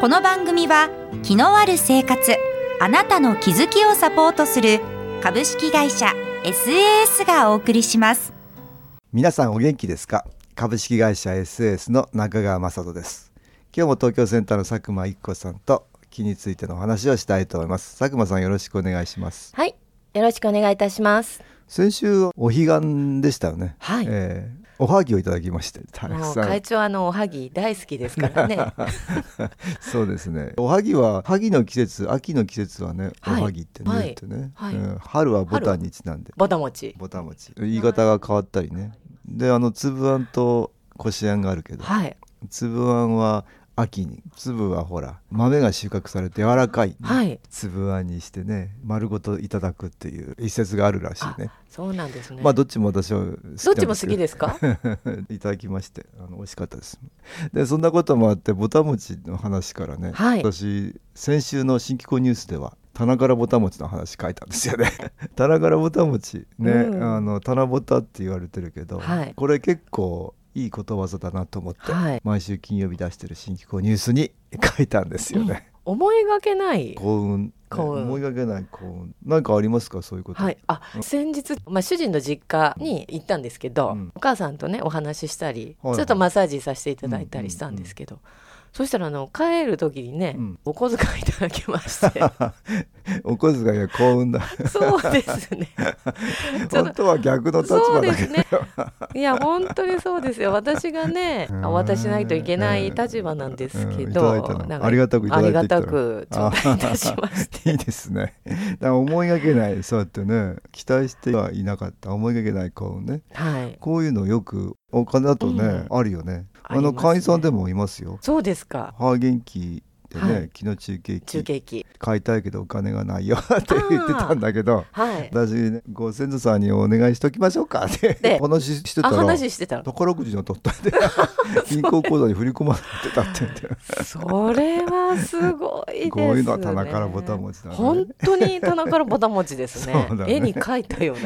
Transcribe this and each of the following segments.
この番組は気のある生活あなたの気づきをサポートする株式会社 SAS がお送りします。皆さんお元気ですか？株式会社 SAS の中川雅人です。今日も東京センターの佐久間一子さんと気についてのお話をしたいと思います。佐久間さんよろしくお願いします。はい、よろしくお願いいたします。先週お彼岸でしたよね。はい。えーおはぎをいただきましてたくさん会長あのおはぎ大好きですからね。そうですね。おはぎは萩の季節、秋の季節はね、はいおはぎってね、はい言ってね、はいうん春はボタンにちなんで、ぼたもち。ボタン餅。言い方が変わったりね。で、あの粒あんとこしあんがあるけど、はい粒あんは秋に、粒はほら豆が収穫されて柔らかい、はい。粒あんにしてね、丸ごといただくっていう一節があるらしいね。そうなんですね。まあどっちも私はどっちも好きですか？いただきましてあの美味しかったですでそんなこともあってぼたもちの話からね、はい私先週の新機構ニュースでは棚からぼたもちの話書いたんですよね 棚からぼたもちね、うんあの棚ぼたって言われてるけど、はいこれ結構いいことわざだなと思って、はい。毎週金曜日出してる新機構ニュースに書いたんですよね、思いがけない。幸運。思いがけない幸運。なんかありますか？そういうこと、はい、あ先日、まあ、主人の実家に行ったんですけど、うん。お母さんとねお話ししたり、はいはい。ちょっとマッサージさせていただいたりしたんですけど、そしたらあの帰る時にね、うんお小遣いいただきまして お小遣いが幸運だそうですね ちょっと本当は逆の立場だけどですね。いや本当にそうですよ。私がね、うんお渡ししないといけない立場なんですけど、ありがたくいただいてありがきたく頂戴いたしまして。いいですね。思いがけないそうやってね期待してはいなかった思いがけない幸運ねはい。こういうのよくお金だとね、あるよね。あの会員さんでもいますよ。そうですか。ハーゲンキでね、はい昨日中継機中継機。買いたいけどお金がないよ って言ってたんだけど。はい。私ねご先祖さんにお願いしときましょうか ってで話してたあら話してたら。宝くじの取ったんで銀行口座に振り込まれてたって言ってそれはすごいですね。こういうのは棚からぼたもちだね本当に棚からぼたもちですねね絵に描いたよう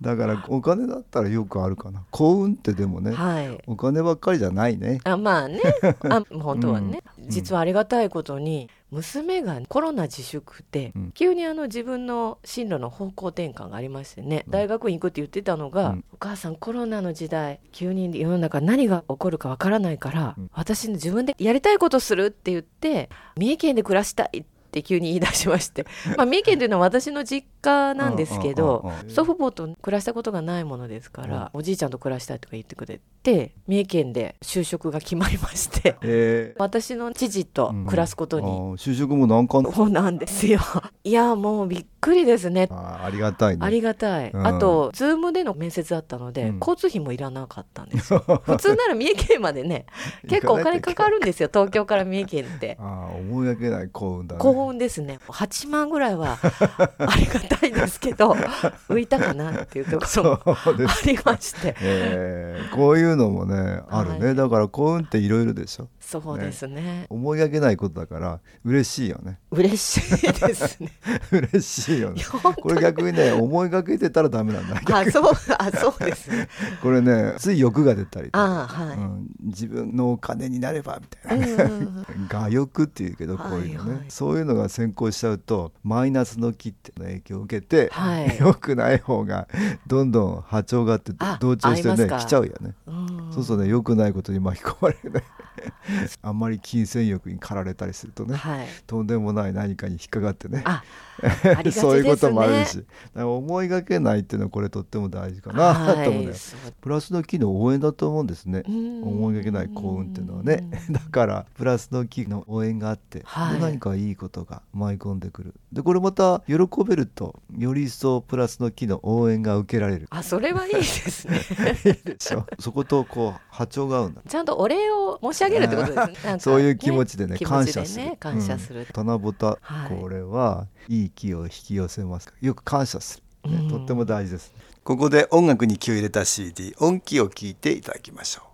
だからお金だったらよくあるかな幸運ってでもね、な。はい。お金ばっかりじゃないねあまあねあ本当はね、うん実はありがたいことに娘がコロナ自粛で、うん。急にあの自分の進路の方向転換がありましてね、うん。大学院行くって言ってたのが、うん。お母さんコロナの時代急に世の中何が起こるかわからないから、うん。私自分でやりたいことするって言って三重県で暮らしたいって急に言い出しまして、まあ、三重県というのは私の実家なんですけどうんうんうんうん。祖父母と暮らしたことがないものですから、おじいちゃんと暮らしたいとか言ってくれて三重県で就職が決まりまして。えー。私の父と暮らすことに、あー就職も難関そうなんですよ。いやもうびっくりですね。あーありがたいね。ありがたい、うん。あとズームでの面接だったので、うん。交通費もいらなかったんですよ。普通なら三重県までね結構お金かかるんですよ東京から三重県って。あー思いがけない幸運だね。幸運ですね。8万ぐらいは ありがたいですけど浮いたかなっていうところもありまして。えーこういうのもねあるね、はい。だから幸運っていろいろでしょ。そうですね。思いがけないことだから嬉しいよね。嬉しいですね。嬉しいよね。これ逆にね思いがけてたらダメなんだ。あそうあそうですね。これねつい欲が出たりあはい、うん、自分のお金になればみたいな。うんうんうん。我欲っていうけどこういうのね、はい。はいそういうのが先行しちゃうとマイナスの気っての影響を受けて、はい。良くない方がどんどん波長があってあ同調してね来ちゃうよね、うん。そうそうね良くないことに巻き込まれるね。あんまり金銭欲に駆られたりするとねはい。とんでもない何かに引っかかってね。あありがそういうこともあるし。思いがけないっていうのはこれとっても大事かな。と思うね、プラスの機の応援だと思うんですね。うん。思いがけない幸運っていうのはね。だからプラスの機の応援があって、はい。で何かいいことが舞い込んでくる。でこれまた喜べるとより一層プラスの機の応援が受けられる。あそれはいいですね。でしょそことこう波長が合うんだ。ちゃんとお礼を申し上げるってことですね。そういう気持ちでね気持感謝する。ね感謝する、七夕、はい。これはいい気を引き寄せます。よく感謝する、ねとっても大事ですここで音楽に気を入れた CD 音気を聞いていただきましょう。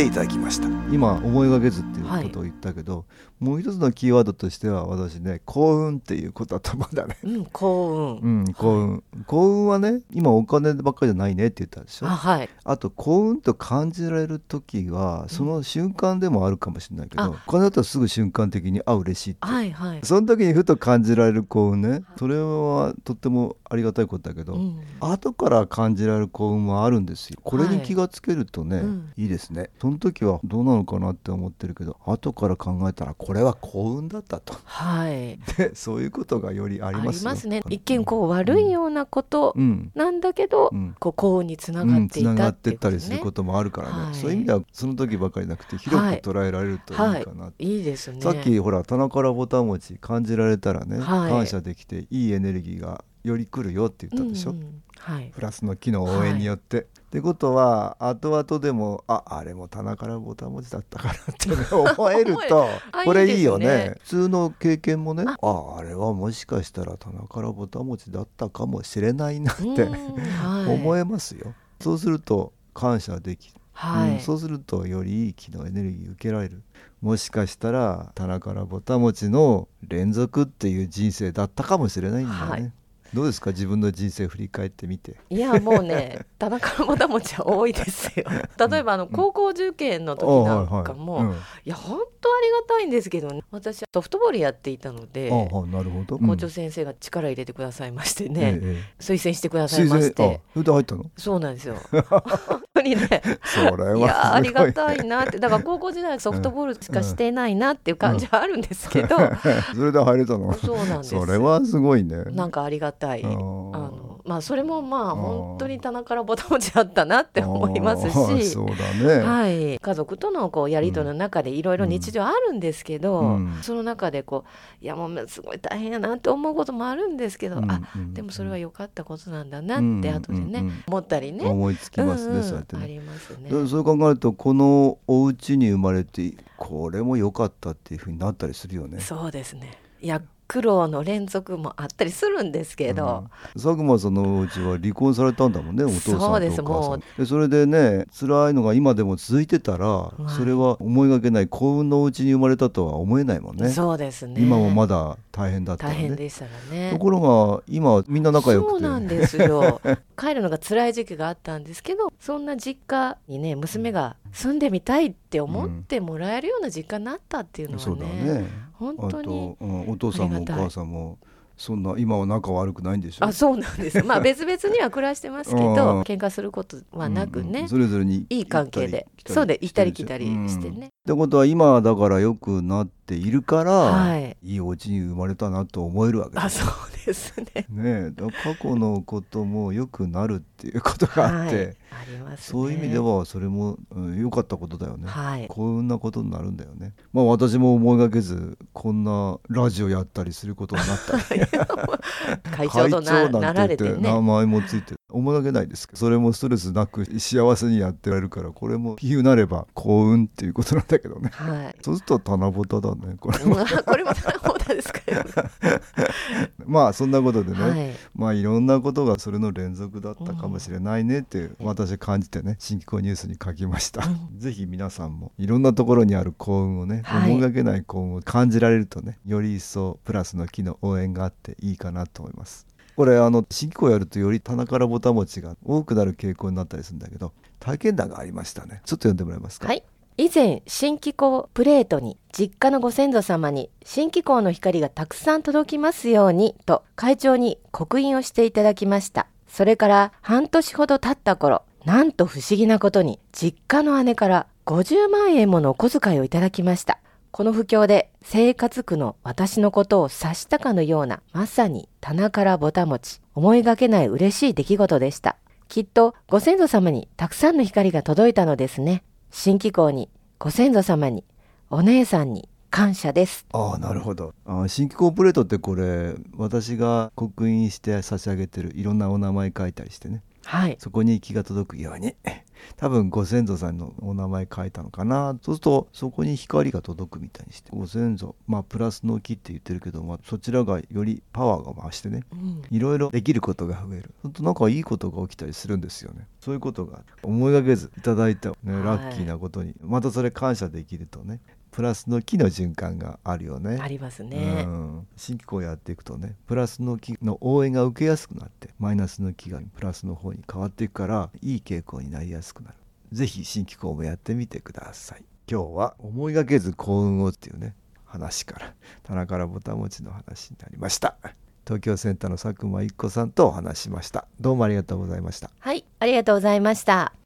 ていただきました。今思いがけずっていうことを言ったけど、もう一つのキーワードとしては私ね幸運っていうことだと思うんだね。うん幸運、うん幸運、幸運はね今お金ばっかりじゃないねって言ったでしょ？あはい。あと幸運と感じられる時はその瞬間でもあるかもしれないけど、あ。お金だったらすぐ瞬間的にあ嬉しいって、はいはい、その時にふと感じられる幸運。ねそれはとってもありがたいことだけど、うん。後から感じられる幸運はあるんですよ。これに気がつけるとね、はいうん。いいですね。その時はどうなのかなって思ってるけど後から考えたらこれは幸運だったと。はい。でそういうことがよりあありりますよ。ますね。一見こう悪いようなことうん。なんだけど、うん。こう幸運につなうん、がっていつながたってったりすることもあるからね、はい。そういう意味ではその時ばかりなくて広く捉えられるといいかな、はい。い。いですね。さっきほら棚からボタン持ち感じられたらね、はい。感謝できていいエネルギーがより来るよって言ったでしょ、うんうん。はい。プラスの機能応援によって。ってことは後々でもああれも棚からボタン持ちだったからって、ね、思えるとあこれいいよね。ね。普通の経験もねあ。ああれはもしかしたら棚からボタン持ちだったかもしれないなってうんはい。思えますよ。そうすると感謝できる、はい、うんそうするとよりいい機能エネルギー受けられる。もしかしたら棚からぼたもちの連続っていう人生だったかもしれないんだよね、はいどうですか？自分の人生振り返ってみて。いやもうね 田中のぼたもちは多いですよ。例えばあの高校受験の時なんかも、あはいはいいや本当ありがたいんですけどね。私はソフトボールやっていたのでなるほど。校長先生が力入れてくださいましてうんね、え推薦してくだえさいまして。それで入ったの？そうなんですよ。本 当にね。それはいやーありがたいいなって。だから高校時代はソフトボールしかしてないなっていう感じはあるんですけど、それで入れたの？そうなんです。それはすごいね。なんかありがたい。あのまあそれもまあ本当に棚からぼたもちあったなって思いますし そうだね、はい、家族とのこうやり取りの中でいろいろ日常あるんですけど、うんその中でこういやもうすごい大変やなって思うこともあるんですけど、うんあうんでもそれは良かったことなんだなって後でね、思ったりね。思いつきますね、うんうんそうやってねありますね。でそう考えるとこのお家に生まれてこれも良かったっていうふうになったりするよね。そうですね。いや苦労の連続もあったりするんですけど、うん。佐久間さんのお家は離婚されたんだもんねお父さんとおそうです母さもんでそれでね辛いのが今でも続いてたら、い。それは思いがけない幸運のお家に生まれたとは思えないもんね。そうですね。今もまだ大変だったらね。大変でしたらね。ところが今はみんな仲良くて。そうなんですよ。帰るのが辛い時期があったんですけどそんな実家にね娘が住んでみたいって思ってもらえるような実家になったっていうのはね,、そうだね本当に、うん、お父さんもお母さんもそんな今は仲悪くないんでしょ？あそうなんです。まあ別々には暮らしてますけうん。ど喧嘩することはなくね、うんうん。それぞれにいい関係でそうで行ったり来たりうん。してね、ってことは今はだから良くなっているから、はいいいお家に生まれたなと思えるわけあですそうですね。ね過去のことも良くなるっていうことがあって、はい、ありますね。そういう意味ではそれもうん良、かったことだよね、はい。幸運なことになるんだよね。まあ私も思いがけずこんなラジオやったりすることになったり。会長とななられて名ね前もついて思いがけないですけどそれもストレスなく幸せにやってられるからこれも比喩なれば幸運っていうことなんだけどね、はい、そうすると七夕だねこれも。これも七夕ですか まあそんなことでね、はい、まあいろんなことがそれの連続だったかもしれないねって私感じてね新機構ニュースに書きました、うん、ぜひ皆さんもいろんなところにある幸運をね、はい、思いがけない幸運を感じられるとねより一層プラスの木の応援があっていいかなと思いますこれあの新機構やるとより棚からぼたもちが多くなる傾向になったりするんだけど体験談がありましたね。ちょっと読んでもらえますか？はい。以前新機構プレートに実家のご先祖様に新機構の光がたくさん届きますようにと会長に刻印をしていただきました。それから半年ほど経った頃なんと不思議なことに実家の姉から50万円ものお小遣いをいただきました。この不況で生活苦の私のことを察したかのようなまさに棚からぼたもち思いがけない嬉しい出来事でした。きっとご先祖様にたくさんの光が届いたのですね。新機構にご先祖様にお姉さんに感謝です。ああなるほど。あ新機構プレートってこれ私が刻印して差し上げてるいろんなお名前書いたりしてね。はい、そこに気が届くように。多分ご先祖さんのお名前書いたのかな。そうするとそこに光が届くみたいにして。ご先祖まあプラスの木って言ってるけど、まあ、そちらがよりパワーが増してね、いろいろできることが増える。ほんとなんかいいことが起きたりするんですよね。そういうことが思いがけずいただいた、ね、ラッキーなことに、またそれ感謝できるとねプラスの木の循環があるよね。ありますね。うん、新機構やっていくとねプラスの木の応援が受けやすくなってマイナスの木がプラスの方に変わっていくからいい傾向になりやすくなる。ぜひ新機構もやってみてください。今日は思いがけず幸運をっていうね話から棚からぼたもちの話になりました。東京センターの佐久間一子さんとお話しました。どうもありがとうございました。はい、ありがとうございました。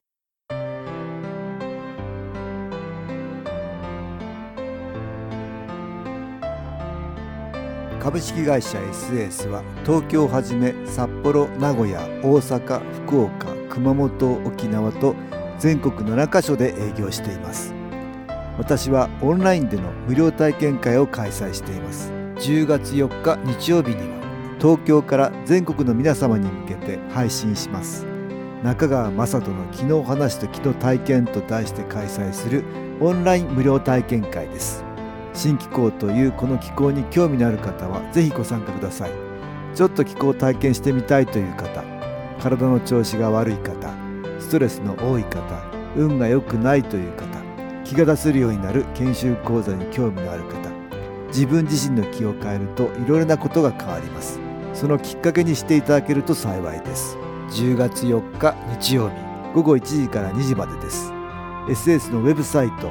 株式会社 SS は東京をはじめ札幌名古屋大阪福岡熊本沖縄と全国7カ所で営業しています。私はオンラインでの無料体験会を開催しています。10月4日日曜日には東京から全国の皆様に向けて配信します。中川雅人の「昨日話と昨日体験」と題して開催するオンライン無料体験会です。新気候というこの気候に興味のある方はぜひご参加ください。ちょっと気候を体験してみたいという方体の調子が悪い方ストレスの多い方運が良くないという方気が出せるようになる研修講座に興味のある方自分自身の気を変えるといろいろなことが変わります。そのきっかけにしていただけると幸いです。10月4日日曜日午後1時から2時までです。SS のウェブサイト